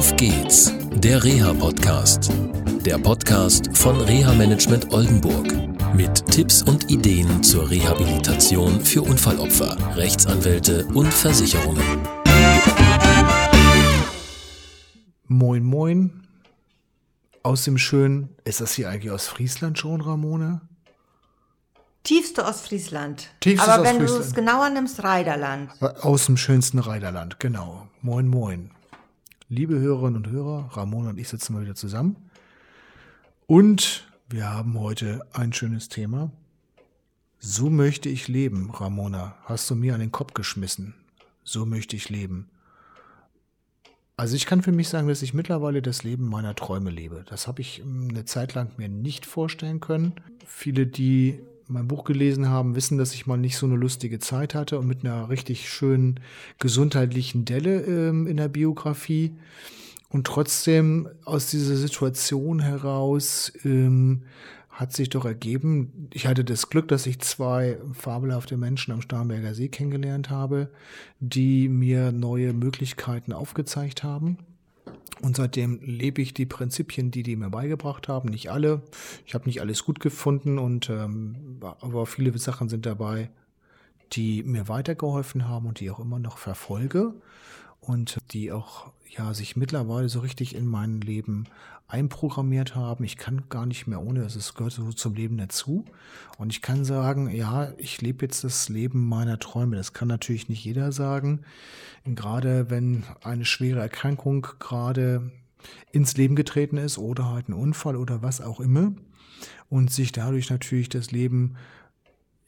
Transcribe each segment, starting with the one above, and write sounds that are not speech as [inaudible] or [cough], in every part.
Auf geht's, der Reha-Podcast. Der Podcast von Reha Management Oldenburg. Mit Tipps und Ideen zur Rehabilitation für Unfallopfer, Rechtsanwälte und Versicherungen. Moin, moin. Aus dem schönen, ist das hier eigentlich aus Friesland schon, Ramona? Tiefste Ostfriesland. Tiefstes Aber wenn du Ostfriesland. es genauer nimmst, Reiderland. Aus dem schönsten Reiderland, genau. Moin, moin. Liebe Hörerinnen und Hörer, Ramona und ich sitzen mal wieder zusammen. Und wir haben heute ein schönes Thema. So möchte ich leben, Ramona. Hast du mir an den Kopf geschmissen. So möchte ich leben. Also ich kann für mich sagen, dass ich mittlerweile das Leben meiner Träume lebe. Das habe ich ähm, eine Zeit lang mir nicht vorstellen können. Viele, die mein Buch gelesen haben, wissen, dass ich mal nicht so eine lustige Zeit hatte und mit einer richtig schönen gesundheitlichen Delle ähm, in der Biografie. Und trotzdem aus dieser Situation heraus ähm, hat sich doch ergeben, ich hatte das Glück, dass ich zwei fabelhafte Menschen am Starnberger See kennengelernt habe, die mir neue Möglichkeiten aufgezeigt haben. Und seitdem lebe ich die Prinzipien, die die mir beigebracht haben. Nicht alle. Ich habe nicht alles gut gefunden und ähm, aber viele Sachen sind dabei, die mir weitergeholfen haben und die ich auch immer noch verfolge und die auch ja sich mittlerweile so richtig in mein Leben einprogrammiert haben. Ich kann gar nicht mehr ohne, es gehört so zum Leben dazu. Und ich kann sagen, ja, ich lebe jetzt das Leben meiner Träume. Das kann natürlich nicht jeder sagen. Gerade wenn eine schwere Erkrankung gerade ins Leben getreten ist oder halt ein Unfall oder was auch immer und sich dadurch natürlich das Leben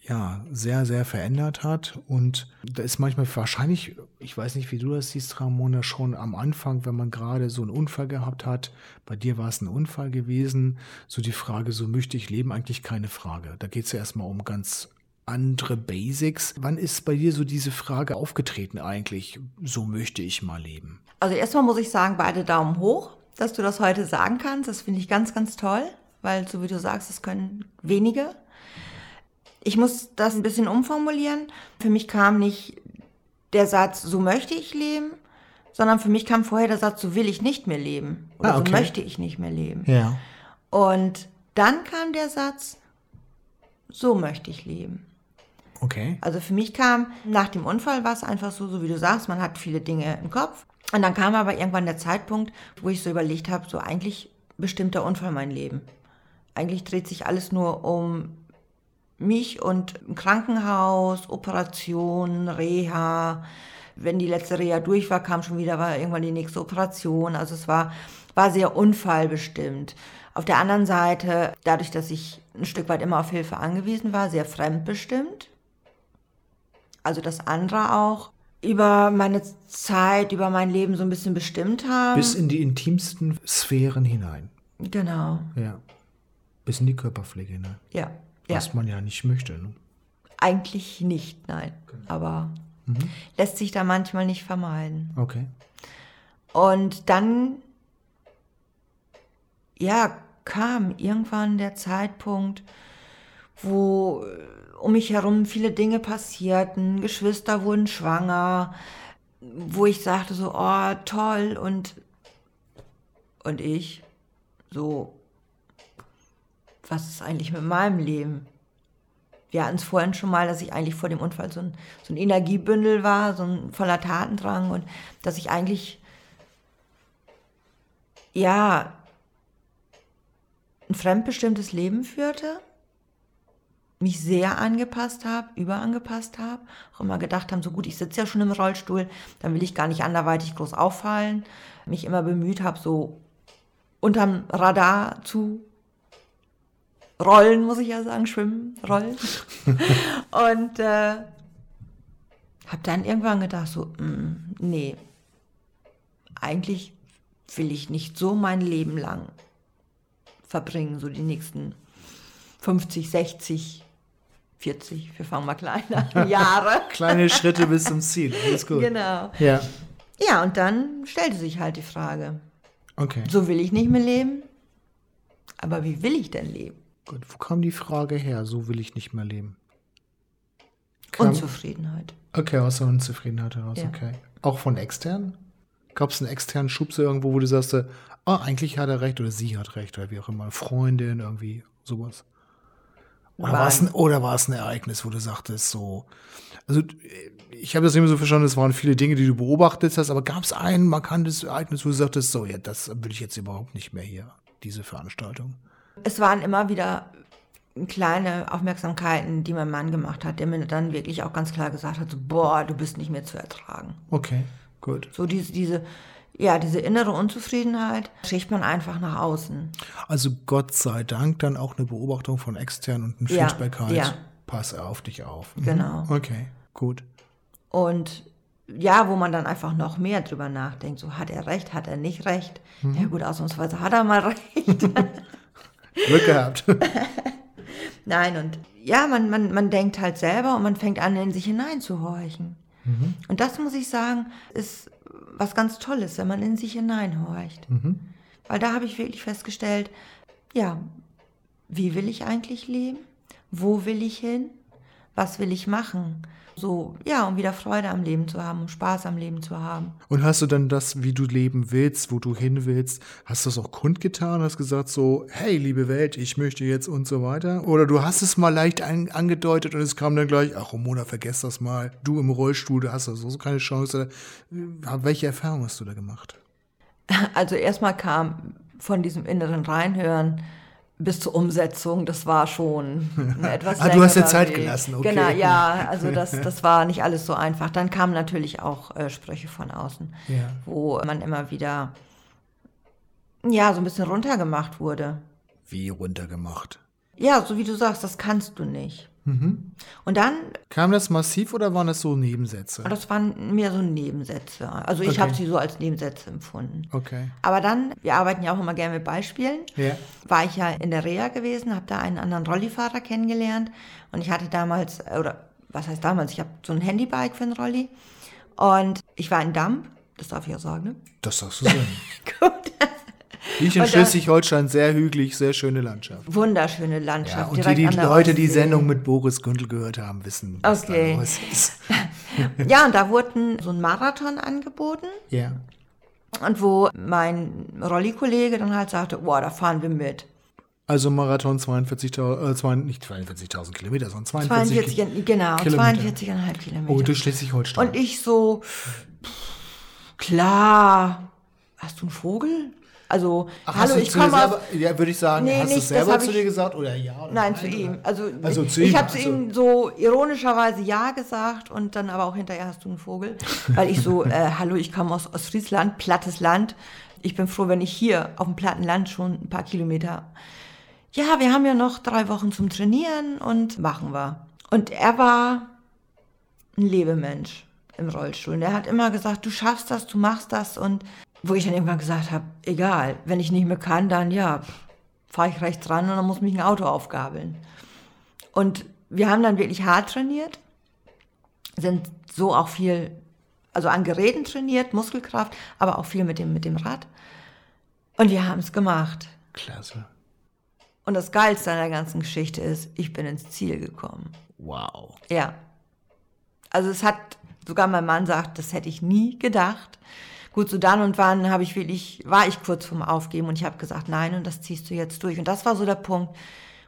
ja, sehr, sehr verändert hat. Und da ist manchmal wahrscheinlich, ich weiß nicht, wie du das siehst, Ramona, schon am Anfang, wenn man gerade so einen Unfall gehabt hat, bei dir war es ein Unfall gewesen, so die Frage, so möchte ich leben, eigentlich keine Frage. Da geht es ja erstmal um ganz andere Basics. Wann ist bei dir so diese Frage aufgetreten eigentlich, so möchte ich mal leben? Also erstmal muss ich sagen, beide Daumen hoch, dass du das heute sagen kannst. Das finde ich ganz, ganz toll, weil so wie du sagst, das können wenige. Ich muss das ein bisschen umformulieren. Für mich kam nicht der Satz, so möchte ich leben, sondern für mich kam vorher der Satz, so will ich nicht mehr leben. Oder Ah, okay. so möchte ich nicht mehr leben. Ja. Und dann kam der Satz, so möchte ich leben. Okay. Also für mich kam nach dem Unfall war es einfach so, so wie du sagst, man hat viele Dinge im Kopf. Und dann kam aber irgendwann der Zeitpunkt, wo ich so überlegt habe, so eigentlich bestimmt der Unfall mein Leben. Eigentlich dreht sich alles nur um mich und ein Krankenhaus, Operationen, Reha. Wenn die letzte Reha durch war, kam schon wieder war irgendwann die nächste Operation. Also es war, war sehr unfallbestimmt. Auf der anderen Seite, dadurch, dass ich ein Stück weit immer auf Hilfe angewiesen war, sehr fremdbestimmt. Also das andere auch über meine Zeit, über mein Leben so ein bisschen bestimmt haben. Bis in die intimsten Sphären hinein. genau, Ja. Bis in die Körperpflege hinein. ja. Ja. Was man ja nicht möchte. Ne? Eigentlich nicht, nein. Aber lässt sich da manchmal nicht vermeiden. Okay. Und dann, ja, kam irgendwann der Zeitpunkt, wo äh, um mich herum viele Dinge passierten, Geschwister wurden schwanger, wo ich sagte so, oh, toll, und, und ich, so, was ist eigentlich mit meinem Leben? Wir hatten es vorhin schon mal, dass ich eigentlich vor dem Unfall so ein, so ein Energiebündel war, so ein voller Tatendrang und dass ich eigentlich ja, ein fremdbestimmtes Leben führte, mich sehr angepasst habe, überangepasst habe, auch immer gedacht haben, so gut, ich sitze ja schon im Rollstuhl, dann will ich gar nicht anderweitig groß auffallen, mich immer bemüht habe, so unterm Radar zu rollen, muss ich ja sagen, schwimmen, rollen. [laughs] Und äh, habe dann irgendwann gedacht, so, mm, nee, eigentlich will ich nicht so mein Leben lang verbringen, so die nächsten 50, 60, 40, wir fangen mal klein an, [laughs] Jahre. Kleine Schritte bis zum Ziel. Alles gut. Genau. Ja. Ja, und dann stellte sich halt die Frage, Okay. so will ich nicht mehr leben, aber wie will ich denn leben? Gut. Wo kam die Frage her? So will ich nicht mehr leben. Kam, Unzufriedenheit. okay, aus der Unzufriedenheit heraus. Ja. Okay. Auch von extern? Gab es einen externen Schubser irgendwo, wo du sagst, ah, eigentlich hat er recht oder sie hat recht oder wie auch immer, Freundin, irgendwie sowas? Oder war, es ein, oder war es ein Ereignis, wo du sagtest, so, also ich habe das immer so verstanden, es waren viele Dinge, die du beobachtet hast, aber gab es ein markantes Ereignis, wo du sagtest, so, ja, das will ich jetzt überhaupt nicht mehr hier, diese Veranstaltung? Es waren immer wieder kleine Aufmerksamkeiten, die mein Mann gemacht hat, der mir dann wirklich auch ganz klar gesagt hat, so, boah, du bist nicht mehr zu ertragen. Okay, gut. So diese, diese, ja, diese innere Unzufriedenheit schickt man einfach nach außen. Also Gott sei Dank dann auch eine Beobachtung von extern und ein Ja, Feedback halt. ja. Pass auf dich auf. Mhm. Genau. Okay, gut. Und ja, wo man dann einfach noch mehr drüber nachdenkt, so hat er recht, hat er nicht recht. Ja gut, ausnahmsweise hat er mal [laughs] recht. [laughs] Glück gehabt. [laughs] Nein, und ja, man, man, man denkt halt selber und man fängt an, in sich hineinzuhorchen. Und das muss ich sagen, ist was ganz Tolles, wenn man in sich hineinhorcht. Weil da habe ich wirklich festgestellt, ja, wie will ich eigentlich leben? Wo will ich hin? Was will ich machen? So, ja, um wieder Freude am Leben zu haben, um Spaß am Leben zu haben. Und hast du dann das, wie du leben willst, wo du hin willst, hast du das auch kundgetan, hast gesagt so, hey, liebe Welt, ich möchte jetzt und so weiter? Oder du hast es mal leicht an, angedeutet und es kam dann gleich, ach, Ramona, vergess das mal, du im Rollstuhl, du hast da so keine Chance. Welche Erfahrung hast du da gemacht? Also erstmal kam von diesem inneren Reinhören bis zur Umsetzung, das war schon [laughs] etwas Ah, du hast dir Zeit Weg. gelassen, okay. Genau, ja, also [laughs] das, das war nicht alles so einfach. Dann kamen natürlich auch äh, Sprüche von außen, Ja. wo man immer wieder, ja, so ein bisschen runtergemacht wurde. Wie runtergemacht? Ja, so wie du sagst, das kannst du nicht. Mhm. Und dann, Kam das massiv oder waren das so Nebensätze? das waren mehr so Nebensätze. Also ich Okay. habe sie so als Nebensätze empfunden. Okay. Aber dann, wir arbeiten ja auch immer gerne mit Beispielen. Ja. war ich ja in der Reha gewesen, habe da einen anderen Rollifahrer kennengelernt und ich hatte damals, oder was heißt damals, ich habe so ein Handybike für einen Rolli und ich war in Damp, das darf ich ja sagen, ne? Das sagst du sagen. [laughs] Gut. Ich in Und da- Schleswig-Holstein, sehr hügelig, sehr schöne Landschaft. Wunderschöne Landschaft. Ja, und die, die Leute, die. Sendung mit Boris Gündel gehört haben, wissen, was Okay. da los ist. [laughs] Ja, und da wurde so ein Marathon angeboten Ja. und wo mein Rolli-Kollege dann halt sagte, boah, da fahren wir mit. Also Marathon 42.000, äh, nicht 42.000 Kilometer, sondern 42 42, genau, Kilometer. 42,5 Kilometer. Oh, durch Schleswig-Holstein. Und ich so, pff, klar, hast du einen Vogel? Also, Ach, hallo, du ich komme aus. Ja, würde ich sagen, Nee, hast du nicht, das selber zu dir gesagt oder ja? Oder Nein, zu ihm. Also, Also zu ich habe zu also- ihm so ironischerweise Ja gesagt und dann aber auch hinterher hast du einen Vogel. Weil ich so, äh, [laughs] hallo, ich komme aus Ostfriesland, plattes Land. Ich bin froh, wenn ich hier auf dem platten Land schon ein paar Kilometer. Ja, wir haben ja noch drei Wochen zum Trainieren und machen wir. Und er war ein Lebemensch im Rollstuhl. Und er hat immer gesagt, du schaffst das, du machst das. Und wo ich dann irgendwann gesagt habe, egal, wenn ich nicht mehr kann, dann ja, fahre ich rechts ran und dann muss mich ein Auto aufgabeln. Und wir haben dann wirklich hart trainiert, sind so auch viel, also an Geräten trainiert, Muskelkraft, aber auch viel mit dem, mit dem Rad. Und wir haben es gemacht. Klasse. Und das Geilste an der ganzen Geschichte ist, ich bin ins Ziel gekommen. Wow. Ja. Also es hat, sogar mein Mann sagt, das hätte ich nie gedacht. Gut, so dann und wann habe ich wirklich, war ich kurz vorm Aufgeben und ich habe gesagt, nein, und das ziehst du jetzt durch. Und das war so der Punkt,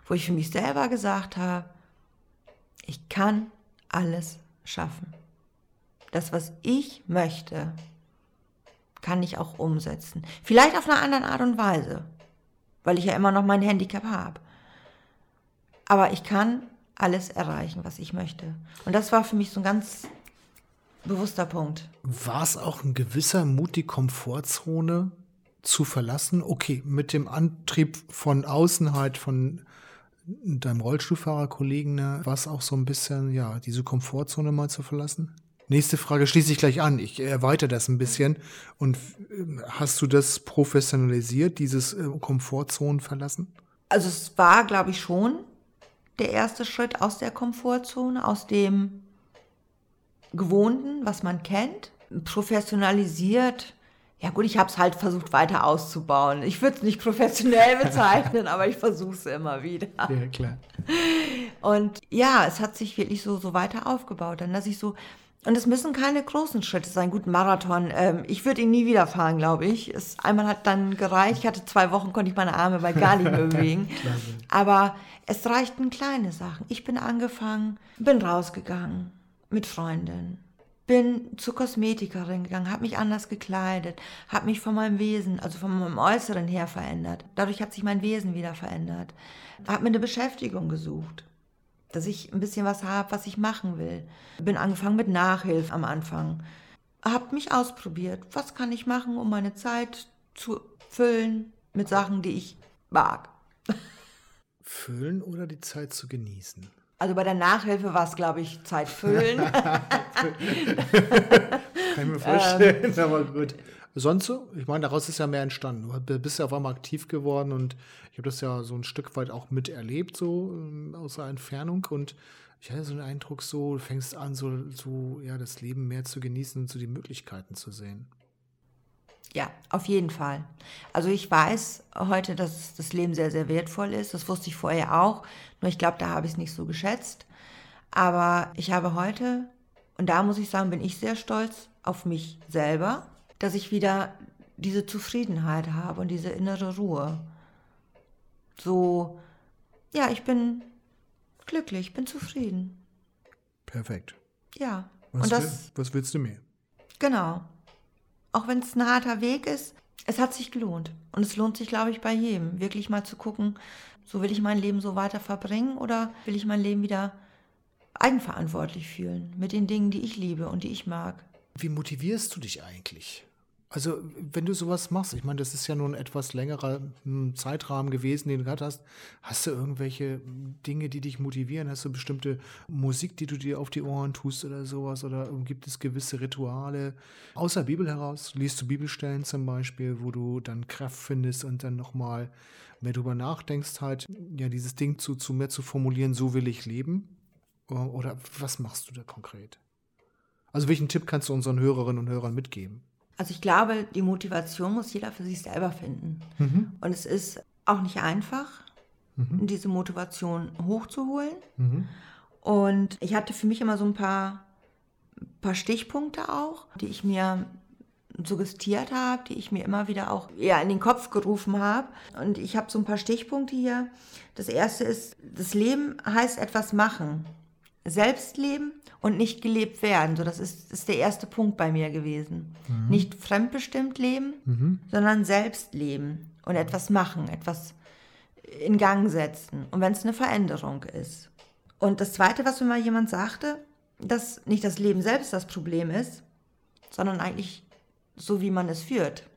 wo ich für mich selber gesagt habe, ich kann alles schaffen. Das, was ich möchte, kann ich auch umsetzen. Vielleicht auf einer anderen Art und Weise, weil ich ja immer noch mein Handicap habe. Aber ich kann alles erreichen, was ich möchte. Und das war für mich so ein ganz bewusster Punkt. War es auch ein gewisser Mut, die Komfortzone zu verlassen? Okay, mit dem Antrieb von außen halt von deinem Rollstuhlfahrerkollegen, ne, war es auch so ein bisschen, ja, diese Komfortzone mal zu verlassen? Nächste Frage schließe ich gleich an. Ich erweitere das ein bisschen. Und ähm, hast du das professionalisiert, dieses äh, Komfortzonen verlassen? Also es war, glaube ich, schon der erste Schritt aus der Komfortzone, aus dem Gewohnten, was man kennt, professionalisiert. Ja gut, ich habe es halt versucht weiter auszubauen. Ich würde es nicht professionell [laughs] bezeichnen, aber ich versuche es immer wieder. Ja, klar. Und ja, es hat sich wirklich so, so weiter aufgebaut. Dann, dass ich so Und es müssen keine großen Schritte sein. Gut, Marathon. Ähm, ich würde ihn nie wieder fahren, glaube ich. Es, einmal hat dann gereicht. Ich hatte zwei Wochen, konnte ich meine Arme bei gar nicht mehr bewegen. Aber es reichten kleine Sachen. Ich bin angefangen, bin rausgegangen mit Freundin, bin zur Kosmetikerin gegangen, habe mich anders gekleidet, habe mich von meinem Wesen, also von meinem Äußeren her verändert. Dadurch hat sich mein Wesen wieder verändert. Habe mir eine Beschäftigung gesucht dass ich ein bisschen was habe, was ich machen will. Bin angefangen mit Nachhilfe am Anfang. Hab mich ausprobiert. Was kann ich machen, um meine Zeit zu füllen mit Sachen, die ich mag? Füllen oder die Zeit zu genießen? Also bei der Nachhilfe war es, glaube ich, Zeit füllen. [laughs] kann ich mir vorstellen, ähm, aber gut. Sonst so? Ich meine, daraus ist ja mehr entstanden. Du bist ja auf einmal aktiv geworden und ich habe das ja so ein Stück weit auch miterlebt, so ähm, aus der Entfernung. Und ich hatte so den Eindruck, so, du fängst an, so, so ja, das Leben mehr zu genießen und so die Möglichkeiten zu sehen. Ja, auf jeden Fall. Also ich weiß heute, dass das Leben sehr, sehr wertvoll ist. Das wusste ich vorher auch. Nur ich glaube, da habe ich es nicht so geschätzt. Aber ich habe heute, und da muss ich sagen, bin ich sehr stolz auf mich selber, dass ich wieder diese Zufriedenheit habe und diese innere Ruhe so, ja, ich bin glücklich, bin zufrieden. Perfekt. Ja. Was, und das, will, was willst du mehr? Genau. Auch wenn es ein harter Weg ist, es hat sich gelohnt. Und es lohnt sich, glaube ich, bei jedem, wirklich mal zu gucken, so will ich mein Leben so weiter verbringen oder will ich mein Leben wieder eigenverantwortlich fühlen mit den Dingen, die ich liebe und die ich mag. Wie motivierst du dich eigentlich? Also, wenn du sowas machst, ich meine, das ist ja nun ein etwas längerer hm, Zeitrahmen gewesen, den du gehabt hast. Hast du irgendwelche Dinge, die dich motivieren? Hast du bestimmte Musik, die du dir auf die Ohren tust oder sowas? Oder gibt es gewisse Rituale? Außer Bibel heraus, liest du Bibelstellen zum Beispiel, wo du dann Kraft findest und dann nochmal mehr drüber nachdenkst, halt, ja, dieses Ding zu, zu mehr zu formulieren, so will ich leben? Oder was machst du da konkret? Also, welchen Tipp kannst du unseren Hörerinnen und Hörern mitgeben? Also ich glaube, die Motivation muss jeder für sich selber finden. Mhm. Und es ist auch nicht einfach, mhm. diese Motivation hochzuholen. Mhm. Und ich hatte für mich immer so ein paar, paar Stichpunkte auch, die ich mir suggestiert habe, die ich mir immer wieder auch eher in den Kopf gerufen habe. Und ich habe so ein paar Stichpunkte hier. Das erste ist, das Leben heißt etwas machen. Selbst leben und nicht gelebt werden. So, das ist, ist der erste Punkt bei mir gewesen. Mhm. Nicht fremdbestimmt leben, mhm. sondern selbst leben und etwas machen, etwas in Gang setzen. Und wenn es eine Veränderung ist. Und das Zweite, was mir mal jemand sagte, dass nicht das Leben selbst das Problem ist, sondern eigentlich so, wie man es führt.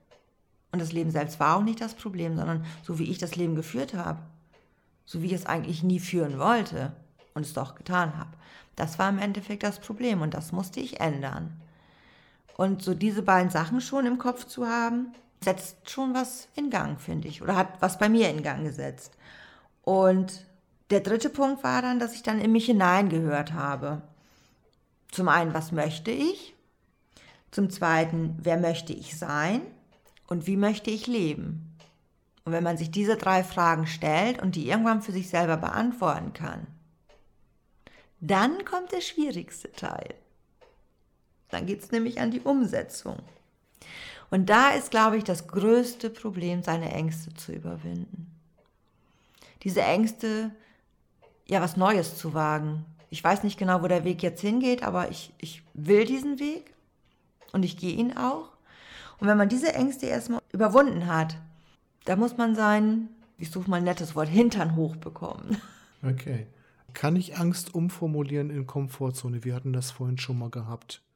Und das Leben selbst war auch nicht das Problem, sondern so, wie ich das Leben geführt habe. So, wie ich es eigentlich nie führen wollte und es doch getan habe. Das war im Endeffekt das Problem und das musste ich ändern. Und so diese beiden Sachen schon im Kopf zu haben, setzt schon was in Gang, finde ich, oder hat was bei mir in Gang gesetzt. Und der dritte Punkt war dann, dass ich dann in mich hineingehört habe. Zum einen, was möchte ich? Zum zweiten, wer möchte ich sein? Und wie möchte ich leben? Und wenn man sich diese drei Fragen stellt und die irgendwann für sich selber beantworten kann, dann kommt der schwierigste Teil. Dann geht es nämlich an die Umsetzung. Und da ist, glaube ich, das größte Problem, seine Ängste zu überwinden. Diese Ängste, ja, was Neues zu wagen. Ich weiß nicht genau, wo der Weg jetzt hingeht, aber ich, ich will diesen Weg und ich gehe ihn auch. Und wenn man diese Ängste erstmal überwunden hat, da muss man sein, ich suche mal ein nettes Wort, Hintern hochbekommen. Okay. Kann ich Angst umformulieren in Komfortzone? Wir hatten das vorhin schon mal gehabt.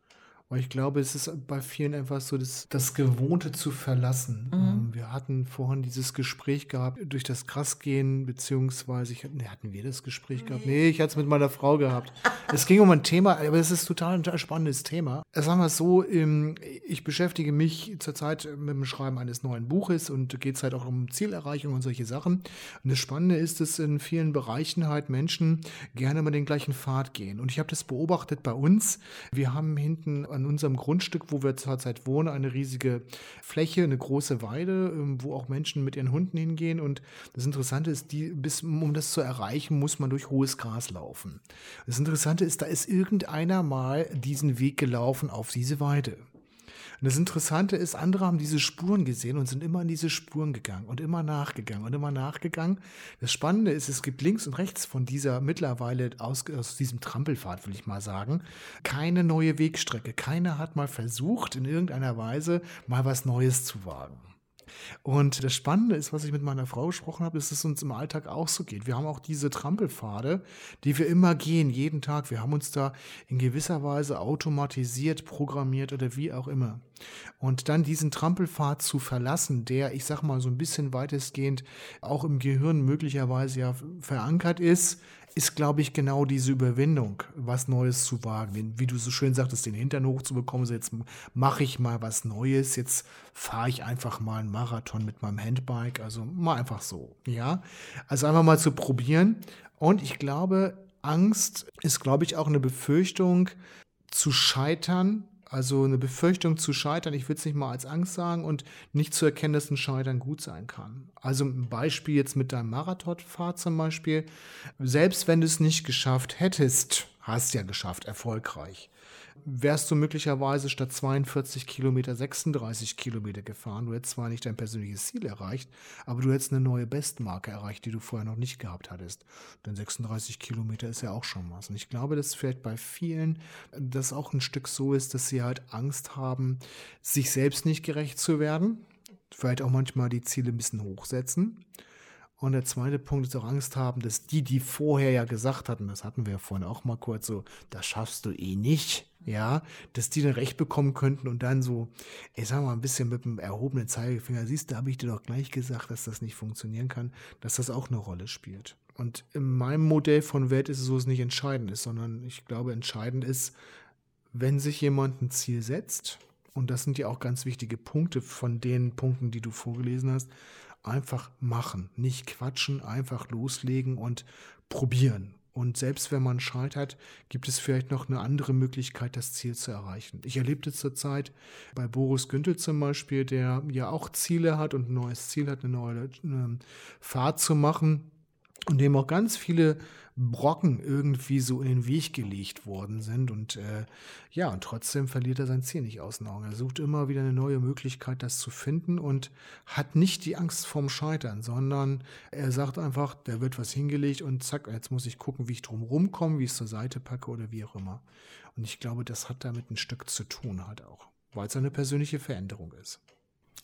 Weil ich glaube, es ist bei vielen einfach so, das, das Gewohnte zu verlassen. Mhm. Ähm, wir hatten vorhin dieses Gespräch gehabt, durch das Krassgehen, beziehungsweise, ich, nee, hatten wir das Gespräch nee. gehabt? Nee, ich hatte es mit meiner Frau gehabt. [laughs] es ging um ein Thema, aber es ist total ein spannendes Thema. Sagen wir es so, ähm, ich beschäftige mich zurzeit mit dem Schreiben eines neuen Buches und geht es halt auch um Zielerreichung und solche Sachen. Und das Spannende ist, dass in vielen Bereichen halt Menschen gerne mal den gleichen Pfad gehen. Und ich habe das beobachtet bei uns. Wir haben hinten an an unserem Grundstück, wo wir zurzeit wohnen, eine riesige Fläche, eine große Weide, ähm, wo auch Menschen mit ihren Hunden hingehen. Und das Interessante ist, die, bis, um das zu erreichen, muss man durch hohes Gras laufen. Das Interessante ist, da ist irgendeiner mal diesen Weg gelaufen auf diese Weide. Und das Interessante ist, andere haben diese Spuren gesehen und sind immer in diese Spuren gegangen und immer nachgegangen und immer nachgegangen. Das Spannende ist, es gibt links und rechts von dieser mittlerweile aus, aus diesem Trampelpfad, will ich mal sagen, keine neue Wegstrecke. Keiner hat mal versucht, in irgendeiner Weise mal was Neues zu wagen. Und das Spannende ist, was ich mit meiner Frau gesprochen habe, ist, dass es uns im Alltag auch so geht. Wir haben auch diese Trampelpfade, die wir immer gehen, jeden Tag. Wir haben uns da in gewisser Weise automatisiert, programmiert oder wie auch immer. Und dann diesen Trampelpfad zu verlassen, der, ich sag mal, so ein bisschen weitestgehend auch im Gehirn möglicherweise ja verankert ist, ist, glaube ich, genau diese Überwindung, was Neues zu wagen. Wie du so schön sagtest, den Hintern hochzubekommen, so jetzt mache ich mal was Neues, jetzt fahre ich einfach mal einen Marathon mit meinem Handbike, also mal einfach so, ja. Also einfach mal zu probieren. Und ich glaube, Angst ist, glaube ich, auch eine Befürchtung zu scheitern, also eine Befürchtung zu scheitern, ich will es nicht mal als Angst sagen und nicht zu erkennen, dass ein Scheitern gut sein kann. Also ein Beispiel jetzt mit deinem Marathonfahrt zum Beispiel. Selbst wenn du es nicht geschafft hättest, hast ja geschafft, erfolgreich wärst du möglicherweise statt 42 Kilometer 36 Kilometer gefahren. Du hättest zwar nicht dein persönliches Ziel erreicht, aber du hättest eine neue Bestmarke erreicht, die du vorher noch nicht gehabt hattest. Denn 36 Kilometer ist ja auch schon was. Und ich glaube, dass vielleicht bei vielen das auch ein Stück so ist, dass sie halt Angst haben, sich selbst nicht gerecht zu werden. Vielleicht auch manchmal die Ziele ein bisschen hochsetzen und der zweite Punkt ist auch Angst haben, dass die, die vorher ja gesagt hatten, das hatten wir ja vorhin auch mal kurz so, das schaffst du eh nicht, ja, dass die dann recht bekommen könnten und dann so, ich sag mal, ein bisschen mit dem erhobenen Zeigefinger, siehst du, habe ich dir doch gleich gesagt, dass das nicht funktionieren kann, dass das auch eine Rolle spielt. Und in meinem Modell von Welt ist es so, dass es nicht entscheidend ist, sondern ich glaube, entscheidend ist, wenn sich jemand ein Ziel setzt, und das sind ja auch ganz wichtige Punkte von den Punkten, die du vorgelesen hast, einfach machen, nicht quatschen, einfach loslegen und probieren. Und selbst wenn man scheitert, gibt es vielleicht noch eine andere Möglichkeit, das Ziel zu erreichen. Ich erlebte zurzeit bei Boris Güntel zum Beispiel, der ja auch Ziele hat und ein neues Ziel hat, eine neue eine Fahrt zu machen und dem auch ganz viele Brocken irgendwie so in den Weg gelegt worden sind. Und äh, ja, und trotzdem verliert er sein Ziel nicht aus den Augen. Er sucht immer wieder eine neue Möglichkeit, das zu finden und hat nicht die Angst vorm Scheitern, sondern er sagt einfach, da wird was hingelegt und zack, jetzt muss ich gucken, wie ich drum rumkomme, wie ich es zur Seite packe oder wie auch immer. Und ich glaube, das hat damit ein Stück zu tun halt auch, weil es eine persönliche Veränderung ist.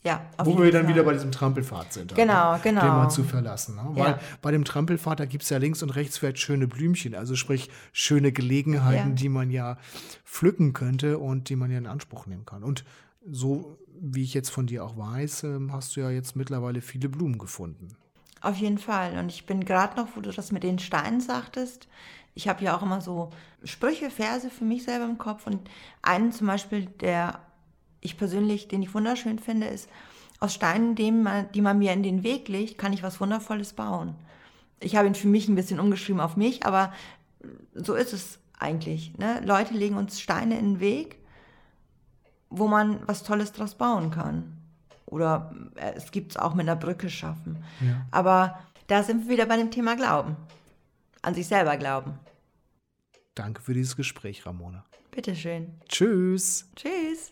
Ja, Wo wir dann Fall. wieder bei diesem Trampelpfad sind. Genau, also, genau. Den mal zu verlassen. Ne? Weil ja. bei dem Trampelpfad, da gibt es ja links und rechts vielleicht schöne Blümchen, also sprich schöne Gelegenheiten, ja. die man ja pflücken könnte und die man ja in Anspruch nehmen kann. Und so wie ich jetzt von dir auch weiß, ähm, hast du ja jetzt mittlerweile viele Blumen gefunden. Auf jeden Fall. Und ich bin gerade noch, wo du das mit den Steinen sagtest, ich habe ja auch immer so Sprüche, Verse für mich selber im Kopf. Und einen zum Beispiel, der ich persönlich, den ich wunderschön finde, ist, aus Steinen, die man, die man mir in den Weg legt, kann ich was Wundervolles bauen. Ich habe ihn für mich ein bisschen umgeschrieben auf mich, aber so ist es eigentlich. Ne? Leute legen uns Steine in den Weg, wo man was Tolles draus bauen kann. Oder äh, es gibt es auch mit einer Brücke schaffen. Ja. Aber da sind wir wieder bei dem Thema Glauben. An sich selber glauben. Danke für dieses Gespräch, Ramona. Bitteschön. Tschüss. Tschüss.